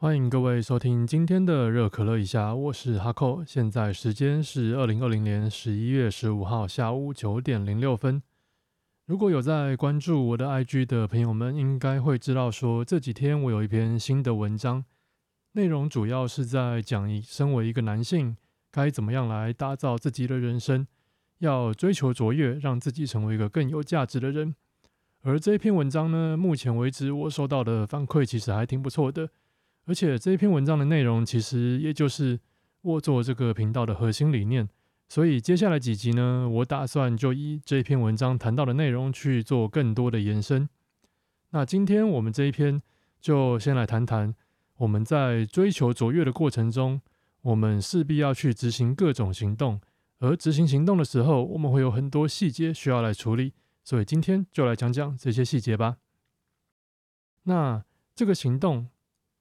欢迎各位收听今天的热可乐一下，我是哈扣，现在时间是二零二零年十一月十五号下午九点零六分。如果有在关注我的 IG 的朋友们，应该会知道说这几天我有一篇新的文章，内容主要是在讲一身为一个男性该怎么样来打造自己的人生，要追求卓越，让自己成为一个更有价值的人。而这一篇文章呢，目前为止我收到的反馈其实还挺不错的。而且这一篇文章的内容，其实也就是我做这个频道的核心理念。所以接下来几集呢，我打算就以这一篇文章谈到的内容去做更多的延伸。那今天我们这一篇就先来谈谈我们在追求卓越的过程中，我们势必要去执行各种行动，而执行行动的时候，我们会有很多细节需要来处理。所以今天就来讲讲这些细节吧。那这个行动。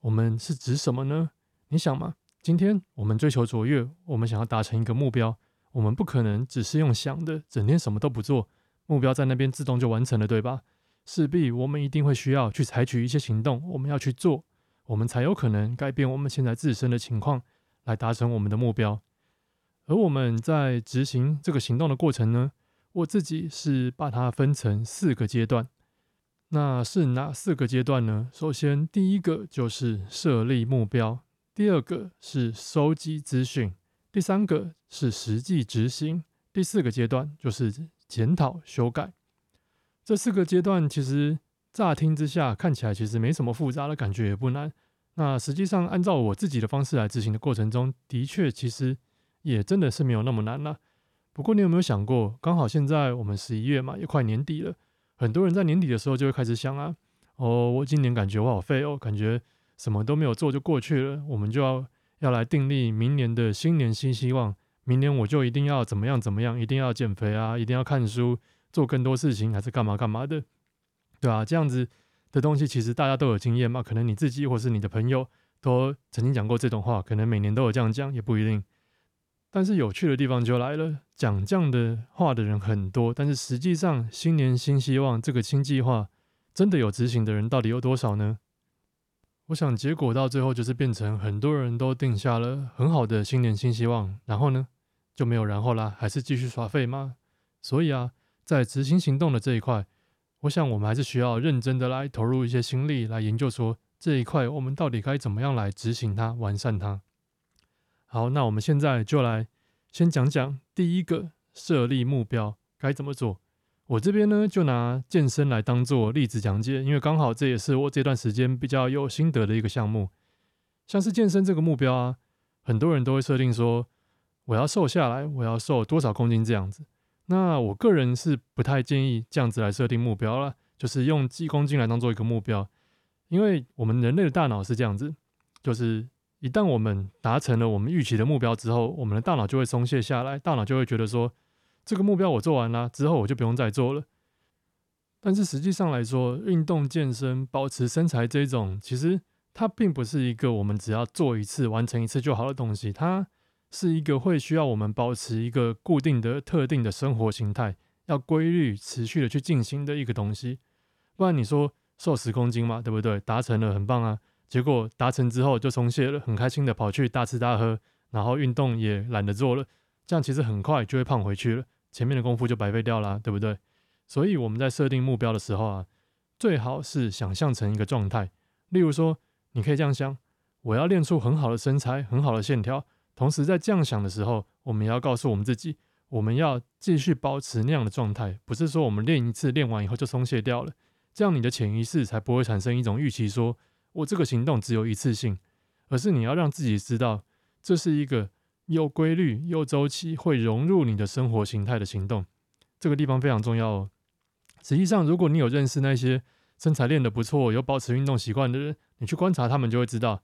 我们是指什么呢？你想嘛，今天我们追求卓越，我们想要达成一个目标，我们不可能只是用想的，整天什么都不做，目标在那边自动就完成了，对吧？势必我们一定会需要去采取一些行动，我们要去做，我们才有可能改变我们现在自身的情况，来达成我们的目标。而我们在执行这个行动的过程呢，我自己是把它分成四个阶段。那是哪四个阶段呢？首先，第一个就是设立目标，第二个是收集资讯，第三个是实际执行，第四个阶段就是检讨修改。这四个阶段其实乍听之下看起来其实没什么复杂的感觉，也不难。那实际上按照我自己的方式来执行的过程中，的确其实也真的是没有那么难了。不过你有没有想过，刚好现在我们十一月嘛，也快年底了。很多人在年底的时候就会开始想啊，哦，我今年感觉我好废哦，感觉什么都没有做就过去了。我们就要要来订立明年的新年新希望，明年我就一定要怎么样怎么样，一定要减肥啊，一定要看书，做更多事情，还是干嘛干嘛的，对啊，这样子的东西其实大家都有经验嘛，可能你自己或是你的朋友都曾经讲过这种话，可能每年都有这样讲，也不一定。但是有趣的地方就来了，讲这样的话的人很多，但是实际上新年新希望这个新计划真的有执行的人到底有多少呢？我想结果到最后就是变成很多人都定下了很好的新年新希望，然后呢就没有然后啦，还是继续耍废吗？所以啊，在执行行动的这一块，我想我们还是需要认真的来投入一些心力来研究，说这一块我们到底该怎么样来执行它，完善它。好，那我们现在就来先讲讲第一个设立目标该怎么做。我这边呢就拿健身来当做例子讲解，因为刚好这也是我这段时间比较有心得的一个项目。像是健身这个目标啊，很多人都会设定说我要瘦下来，我要瘦多少公斤这样子。那我个人是不太建议这样子来设定目标了，就是用几公斤来当做一个目标，因为我们人类的大脑是这样子，就是。一旦我们达成了我们预期的目标之后，我们的大脑就会松懈下来，大脑就会觉得说，这个目标我做完了之后，我就不用再做了。但是实际上来说，运动健身、保持身材这种，其实它并不是一个我们只要做一次、完成一次就好的东西，它是一个会需要我们保持一个固定的、特定的生活形态，要规律、持续的去进行的一个东西。不然你说瘦十公斤嘛，对不对？达成了，很棒啊。结果达成之后就松懈了，很开心的跑去大吃大喝，然后运动也懒得做了，这样其实很快就会胖回去了，前面的功夫就白费掉了，对不对？所以我们在设定目标的时候啊，最好是想象成一个状态，例如说，你可以这样想：我要练出很好的身材、很好的线条。同时在这样想的时候，我们也要告诉我们自己，我们要继续保持那样的状态，不是说我们练一次练完以后就松懈掉了，这样你的潜意识才不会产生一种预期说。我这个行动只有一次性，而是你要让自己知道，这是一个有规律、有周期、会融入你的生活形态的行动。这个地方非常重要哦。实际上，如果你有认识那些身材练得不错、有保持运动习惯的人，你去观察他们，就会知道，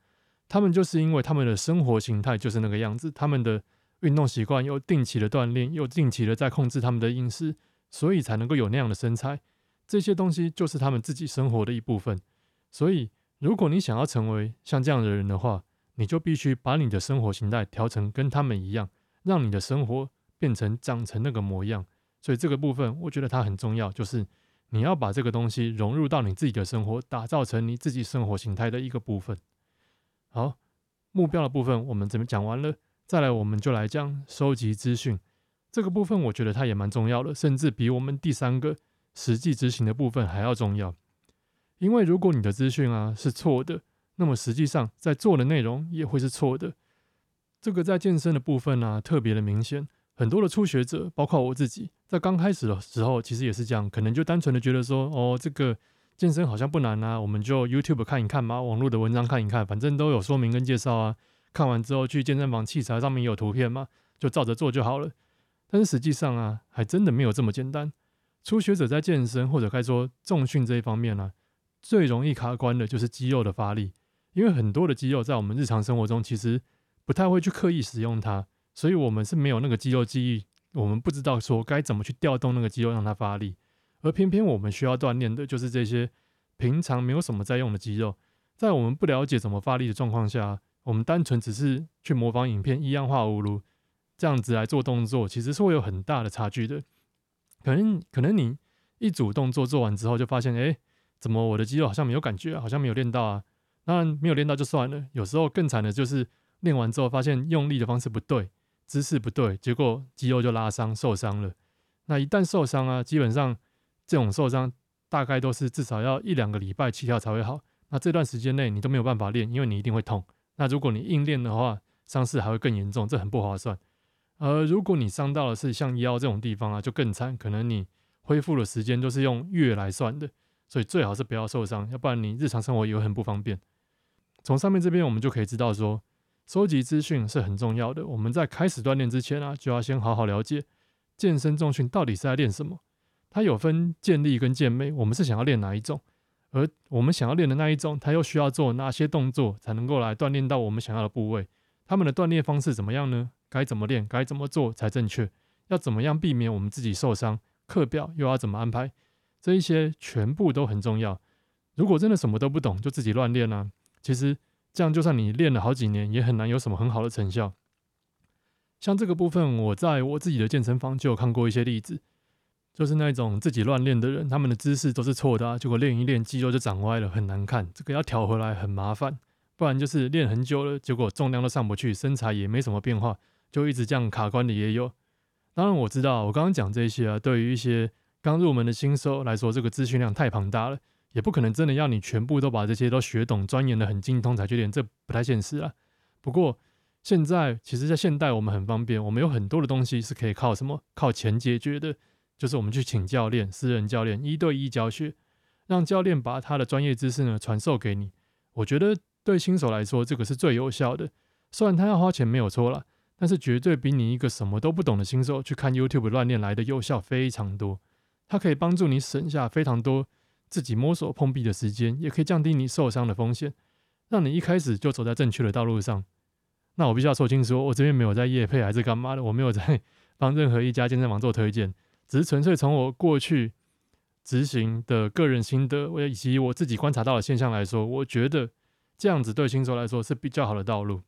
他们就是因为他们的生活形态就是那个样子，他们的运动习惯又定期的锻炼，又定期的在控制他们的饮食，所以才能够有那样的身材。这些东西就是他们自己生活的一部分，所以。如果你想要成为像这样的人的话，你就必须把你的生活形态调成跟他们一样，让你的生活变成长成那个模样。所以这个部分我觉得它很重要，就是你要把这个东西融入到你自己的生活，打造成你自己生活形态的一个部分。好，目标的部分我们怎么讲完了？再来，我们就来讲收集资讯这个部分，我觉得它也蛮重要的，甚至比我们第三个实际执行的部分还要重要。因为如果你的资讯啊是错的，那么实际上在做的内容也会是错的。这个在健身的部分呢特别的明显，很多的初学者，包括我自己，在刚开始的时候其实也是这样，可能就单纯的觉得说，哦，这个健身好像不难啊，我们就 YouTube 看一看嘛，网络的文章看一看，反正都有说明跟介绍啊。看完之后去健身房，器材上面有图片嘛，就照着做就好了。但是实际上啊，还真的没有这么简单。初学者在健身或者该说重训这一方面呢，最容易卡关的就是肌肉的发力，因为很多的肌肉在我们日常生活中其实不太会去刻意使用它，所以我们是没有那个肌肉记忆，我们不知道说该怎么去调动那个肌肉让它发力。而偏偏我们需要锻炼的就是这些平常没有什么在用的肌肉，在我们不了解怎么发力的状况下。我们单纯只是去模仿影片一样画葫芦，这样子来做动作，其实是会有很大的差距的。可能可能你一组动作做完之后，就发现，哎，怎么我的肌肉好像没有感觉，好像没有练到啊？那没有练到就算了。有时候更惨的就是练完之后发现用力的方式不对，姿势不对，结果肌肉就拉伤受伤了。那一旦受伤啊，基本上这种受伤大概都是至少要一两个礼拜起跳才会好。那这段时间内你都没有办法练，因为你一定会痛。那如果你硬练的话，伤势还会更严重，这很不划算。而如果你伤到的是像腰这种地方啊，就更惨，可能你恢复的时间都是用月来算的，所以最好是不要受伤，要不然你日常生活也会很不方便。从上面这边我们就可以知道说，收集资讯是很重要的。我们在开始锻炼之前啊，就要先好好了解健身重训到底是在练什么。它有分健力跟健美，我们是想要练哪一种？而我们想要练的那一种，它又需要做哪些动作才能够来锻炼到我们想要的部位？他们的锻炼方式怎么样呢？该怎么练？该怎么做才正确？要怎么样避免我们自己受伤？课表又要怎么安排？这一些全部都很重要。如果真的什么都不懂，就自己乱练呢？其实这样，就算你练了好几年，也很难有什么很好的成效。像这个部分，我在我自己的健身房就有看过一些例子。就是那种自己乱练的人，他们的姿势都是错的，结果练一练肌肉就长歪了，很难看。这个要调回来很麻烦，不然就是练很久了，结果重量都上不去，身材也没什么变化，就一直这样卡关的也有。当然我知道，我刚刚讲这些啊，对于一些刚入门的新手来说，这个资讯量太庞大了，也不可能真的要你全部都把这些都学懂、钻研的很精通才去练，这不太现实啊。不过现在其实，在现代我们很方便，我们有很多的东西是可以靠什么靠钱解决的。就是我们去请教练，私人教练一对一教学，让教练把他的专业知识呢传授给你。我觉得对新手来说，这个是最有效的。虽然他要花钱没有错了，但是绝对比你一个什么都不懂的新手去看 YouTube 乱练来的有效非常多。它可以帮助你省下非常多自己摸索碰壁的时间，也可以降低你受伤的风险，让你一开始就走在正确的道路上。那我必须要说清楚，我这边没有在夜配还是干嘛的，我没有在帮任何一家健身房做推荐。只是纯粹从我过去执行的个人心得，我以及我自己观察到的现象来说，我觉得这样子对新手来说是比较好的道路。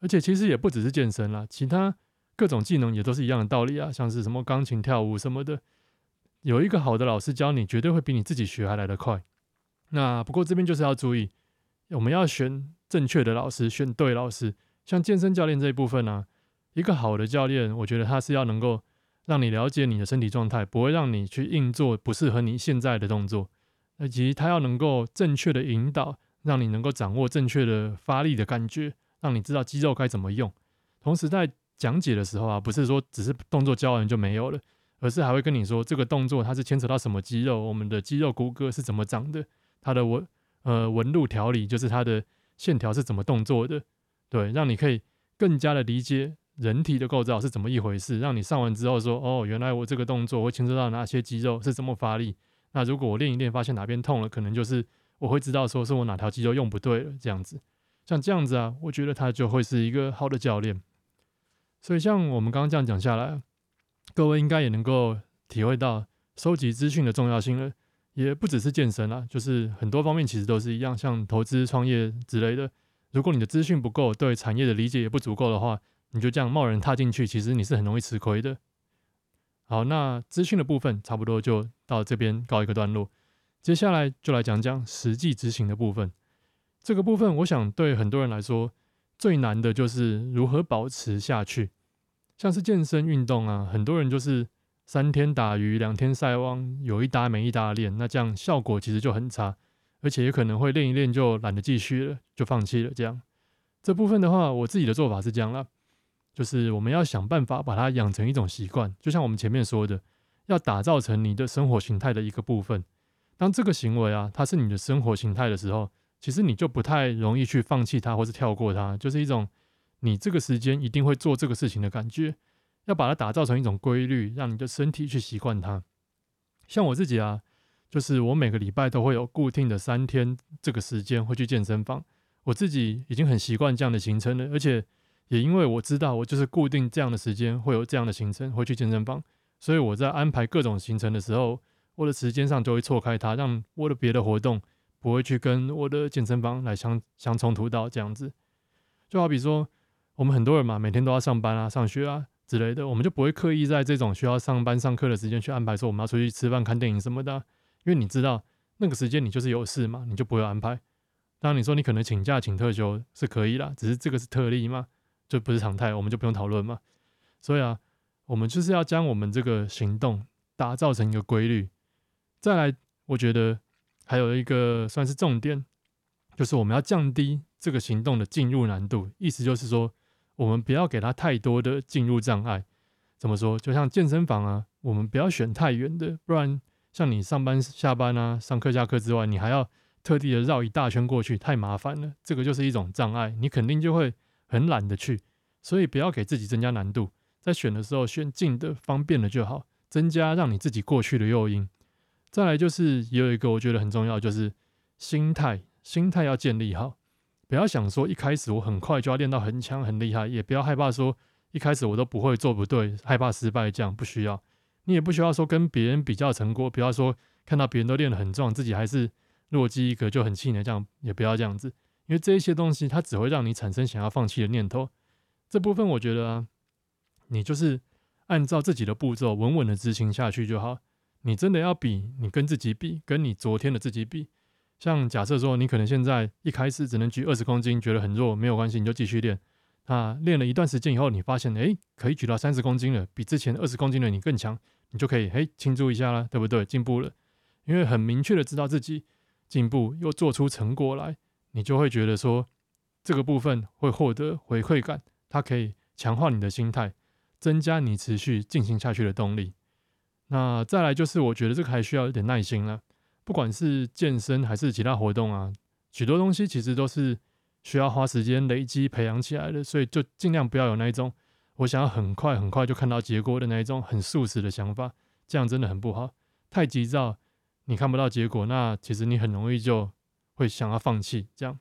而且其实也不只是健身啦，其他各种技能也都是一样的道理啊，像是什么钢琴、跳舞什么的，有一个好的老师教你，绝对会比你自己学还来得快。那不过这边就是要注意，我们要选正确的老师，选对老师。像健身教练这一部分呢，一个好的教练，我觉得他是要能够。让你了解你的身体状态，不会让你去硬做不适合你现在的动作，以及他要能够正确的引导，让你能够掌握正确的发力的感觉，让你知道肌肉该怎么用。同时在讲解的时候啊，不是说只是动作教完就没有了，而是还会跟你说这个动作它是牵扯到什么肌肉，我们的肌肉骨骼是怎么长的，它的纹呃纹路调理就是它的线条是怎么动作的，对，让你可以更加的理解。人体的构造是怎么一回事？让你上完之后说：“哦，原来我这个动作会牵扯到哪些肌肉是怎么发力？那如果我练一练，发现哪边痛了，可能就是我会知道说是我哪条肌肉用不对了。这样子，像这样子啊，我觉得他就会是一个好的教练。所以像我们刚刚这样讲下来，各位应该也能够体会到收集资讯的重要性了。也不只是健身啦，就是很多方面其实都是一样，像投资、创业之类的。如果你的资讯不够，对产业的理解也不足够的话，你就这样贸然踏进去，其实你是很容易吃亏的。好，那资讯的部分差不多就到这边告一个段落，接下来就来讲讲实际执行的部分。这个部分，我想对很多人来说最难的就是如何保持下去。像是健身运动啊，很多人就是三天打鱼两天晒网，有一搭没一搭练，那这样效果其实就很差，而且也可能会练一练就懒得继续了，就放弃了。这样这部分的话，我自己的做法是这样了，就是我们要想办法把它养成一种习惯，就像我们前面说的，要打造成你的生活形态的一个部分。当这个行为啊，它是你的生活形态的时候，其实你就不太容易去放弃它或是跳过它，就是一种。你这个时间一定会做这个事情的感觉，要把它打造成一种规律，让你的身体去习惯它。像我自己啊，就是我每个礼拜都会有固定的三天这个时间会去健身房，我自己已经很习惯这样的行程了，而且也因为我知道我就是固定这样的时间会有这样的行程会去健身房，所以我在安排各种行程的时候，我的时间上就会错开它，让我的别的活动不会去跟我的健身房来相相冲突到这样子。就好比说。我们很多人嘛，每天都要上班啊、上学啊之类的，我们就不会刻意在这种需要上班上课的时间去安排说我们要出去吃饭、看电影什么的，因为你知道那个时间你就是有事嘛，你就不会安排。当然你说你可能请假请特休是可以啦，只是这个是特例嘛，就不是常态，我们就不用讨论嘛。所以啊，我们就是要将我们这个行动打造成一个规律。再来，我觉得还有一个算是重点，就是我们要降低这个行动的进入难度，意思就是说。我们不要给他太多的进入障碍。怎么说？就像健身房啊，我们不要选太远的，不然像你上班下班啊、上课下课之外，你还要特地的绕一大圈过去，太麻烦了。这个就是一种障碍，你肯定就会很懒得去。所以不要给自己增加难度，在选的时候选近的、方便的就好，增加让你自己过去的诱因。再来就是也有一个我觉得很重要，就是心态，心态要建立好。不要想说一开始我很快就要练到很强很厉害，也不要害怕说一开始我都不会做不对，害怕失败这样不需要。你也不需要说跟别人比较成果，不要说看到别人都练得很壮，自己还是弱鸡一个就很气馁，这样也不要这样子，因为这一些东西它只会让你产生想要放弃的念头。这部分我觉得啊，你就是按照自己的步骤稳稳的执行下去就好。你真的要比，你跟自己比，跟你昨天的自己比。像假设说，你可能现在一开始只能举二十公斤，觉得很弱，没有关系，你就继续练。那练了一段时间以后，你发现，哎，可以举到三十公斤了，比之前二十公斤的你更强，你就可以，嘿，庆祝一下了，对不对？进步了，因为很明确的知道自己进步，又做出成果来，你就会觉得说，这个部分会获得回馈感，它可以强化你的心态，增加你持续进行下去的动力。那再来就是，我觉得这个还需要一点耐心了。不管是健身还是其他活动啊，许多东西其实都是需要花时间累积培养起来的，所以就尽量不要有那一种我想要很快很快就看到结果的那一种很速食的想法，这样真的很不好。太急躁，你看不到结果，那其实你很容易就会想要放弃。这样，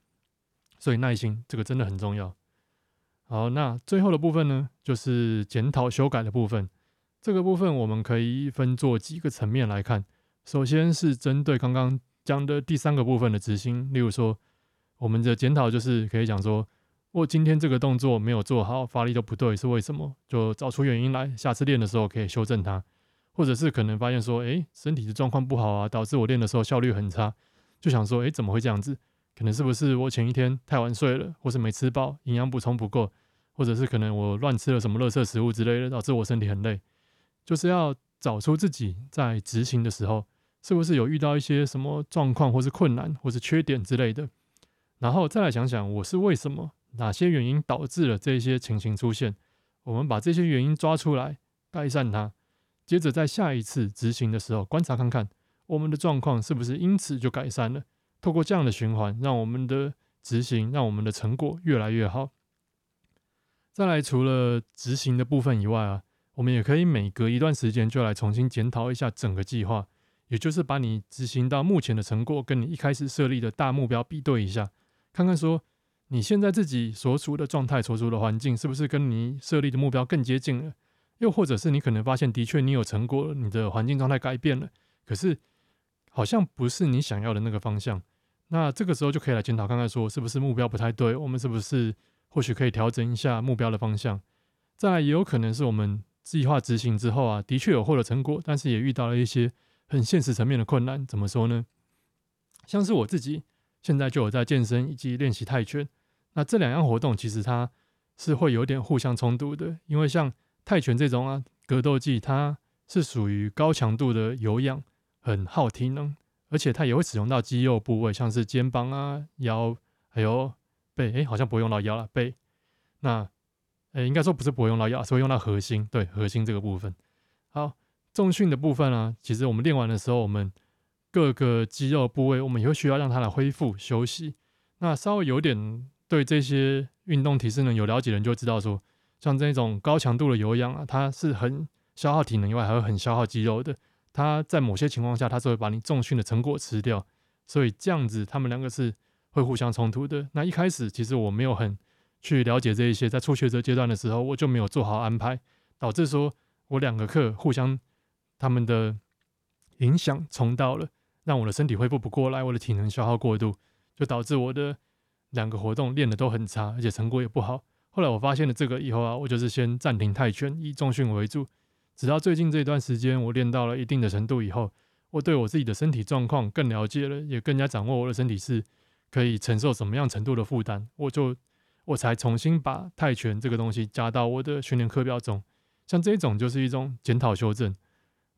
所以耐心这个真的很重要。好，那最后的部分呢，就是检讨修改的部分。这个部分我们可以分做几个层面来看。首先是针对刚刚讲的第三个部分的执行，例如说，我们的检讨就是可以讲说，我今天这个动作没有做好，发力都不对，是为什么？就找出原因来，下次练的时候可以修正它，或者是可能发现说，诶，身体的状况不好啊，导致我练的时候效率很差，就想说，诶，怎么会这样子？可能是不是我前一天太晚睡了，或是没吃饱，营养补充不够，或者是可能我乱吃了什么垃圾食物之类的，导致我身体很累，就是要。找出自己在执行的时候，是不是有遇到一些什么状况，或是困难，或是缺点之类的，然后再来想想我是为什么，哪些原因导致了这些情形出现，我们把这些原因抓出来，改善它，接着在下一次执行的时候，观察看看我们的状况是不是因此就改善了。透过这样的循环，让我们的执行，让我们的成果越来越好。再来，除了执行的部分以外啊。我们也可以每隔一段时间就来重新检讨一下整个计划，也就是把你执行到目前的成果跟你一开始设立的大目标比对一下，看看说你现在自己所处的状态、所处的环境是不是跟你设立的目标更接近了，又或者是你可能发现的确你有成果，你的环境状态改变了，可是好像不是你想要的那个方向，那这个时候就可以来检讨看看说是不是目标不太对，我们是不是或许可以调整一下目标的方向，再来也有可能是我们。计划执行之后啊，的确有获得成果，但是也遇到了一些很现实层面的困难。怎么说呢？像是我自己现在就有在健身以及练习泰拳。那这两样活动其实它是会有点互相冲突的，因为像泰拳这种啊格斗技，它是属于高强度的有氧，很耗体能，而且它也会使用到肌肉部位，像是肩膀啊、腰还有背。诶，好像不会用到腰了，背。那诶，应该说不是不会用到腰，是会用到核心。对，核心这个部分。重训的部分呢，其实我们练完的时候，我们各个肌肉部位，我们也会需要让它来恢复休息。那稍微有点对这些运动体适能有了解的人就会知道说，像这种高强度的有氧啊，它是很消耗体能以外，还会很消耗肌肉的。它在某些情况下，它是会把你重训的成果吃掉。所以这样子，他们两个是会互相冲突的。那一开始其实我没有很去了解这一些，在初学者阶段的时候，我就没有做好安排，导致说我两个课互相他们的影响冲到了。让我的身体恢复不过来，我的体能消耗过度，就导致我的两个活动练的都很差，而且成果也不好。后来我发现了这个以后啊，我就是先暂停泰拳，以重训为主。直到最近这段时间，我练到了一定的程度以后，我对我自己的身体状况更了解了，也更加掌握我的身体是可以承受什么样程度的负担，我就我才重新把泰拳这个东西加到我的训练课表中。像这种就是一种检讨修正。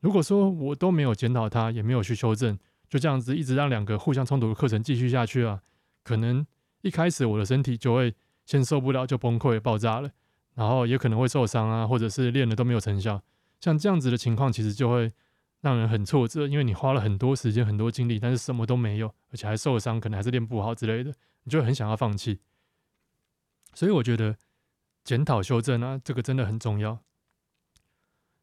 如果说我都没有检讨它，也没有去修正。就这样子一直让两个互相冲突的课程继续下去啊，可能一开始我的身体就会先受不了，就崩溃爆炸了，然后也可能会受伤啊，或者是练了都没有成效。像这样子的情况，其实就会让人很挫折，因为你花了很多时间、很多精力，但是什么都没有，而且还受伤，可能还是练不好之类的，你就很想要放弃。所以我觉得检讨修正啊，这个真的很重要。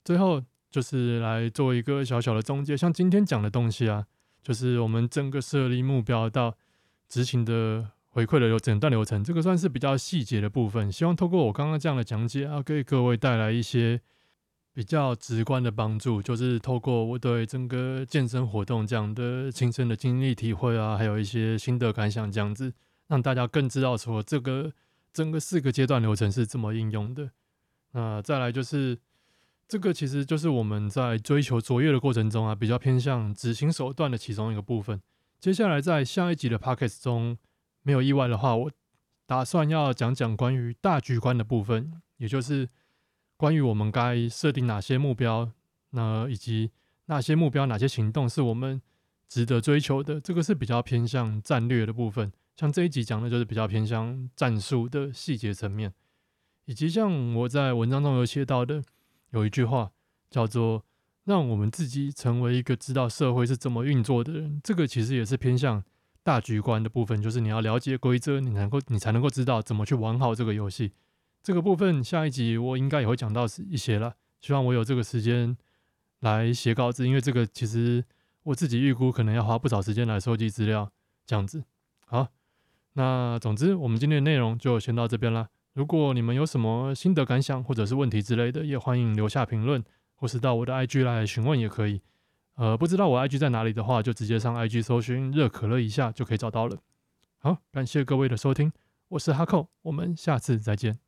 最后就是来做一个小小的总结，像今天讲的东西啊。就是我们整个设立目标到执行的回馈的流整段流程，这个算是比较细节的部分。希望透过我刚刚这样的讲解啊，给各位带来一些比较直观的帮助。就是透过我对整个健身活动这样的亲身的经历体会啊，还有一些心得感想，这样子让大家更知道说这个整个四个阶段流程是怎么应用的。那再来就是。这个其实就是我们在追求卓越的过程中啊，比较偏向执行手段的其中一个部分。接下来在下一集的 p o c k e t 中，没有意外的话，我打算要讲讲关于大局观的部分，也就是关于我们该设定哪些目标，那以及哪些目标、哪些行动是我们值得追求的。这个是比较偏向战略的部分。像这一集讲的就是比较偏向战术的细节层面，以及像我在文章中有写到的。有一句话叫做“让我们自己成为一个知道社会是怎么运作的人”，这个其实也是偏向大局观的部分，就是你要了解规则，你能够你才能够知道怎么去玩好这个游戏。这个部分下一集我应该也会讲到一些了，希望我有这个时间来写稿子，因为这个其实我自己预估可能要花不少时间来收集资料，这样子。好，那总之我们今天的内容就先到这边了。如果你们有什么心得感想或者是问题之类的，也欢迎留下评论，或是到我的 IG 来询问也可以。呃，不知道我 IG 在哪里的话，就直接上 IG 搜寻“热可乐”一下就可以找到了。好，感谢各位的收听，我是哈扣，我们下次再见。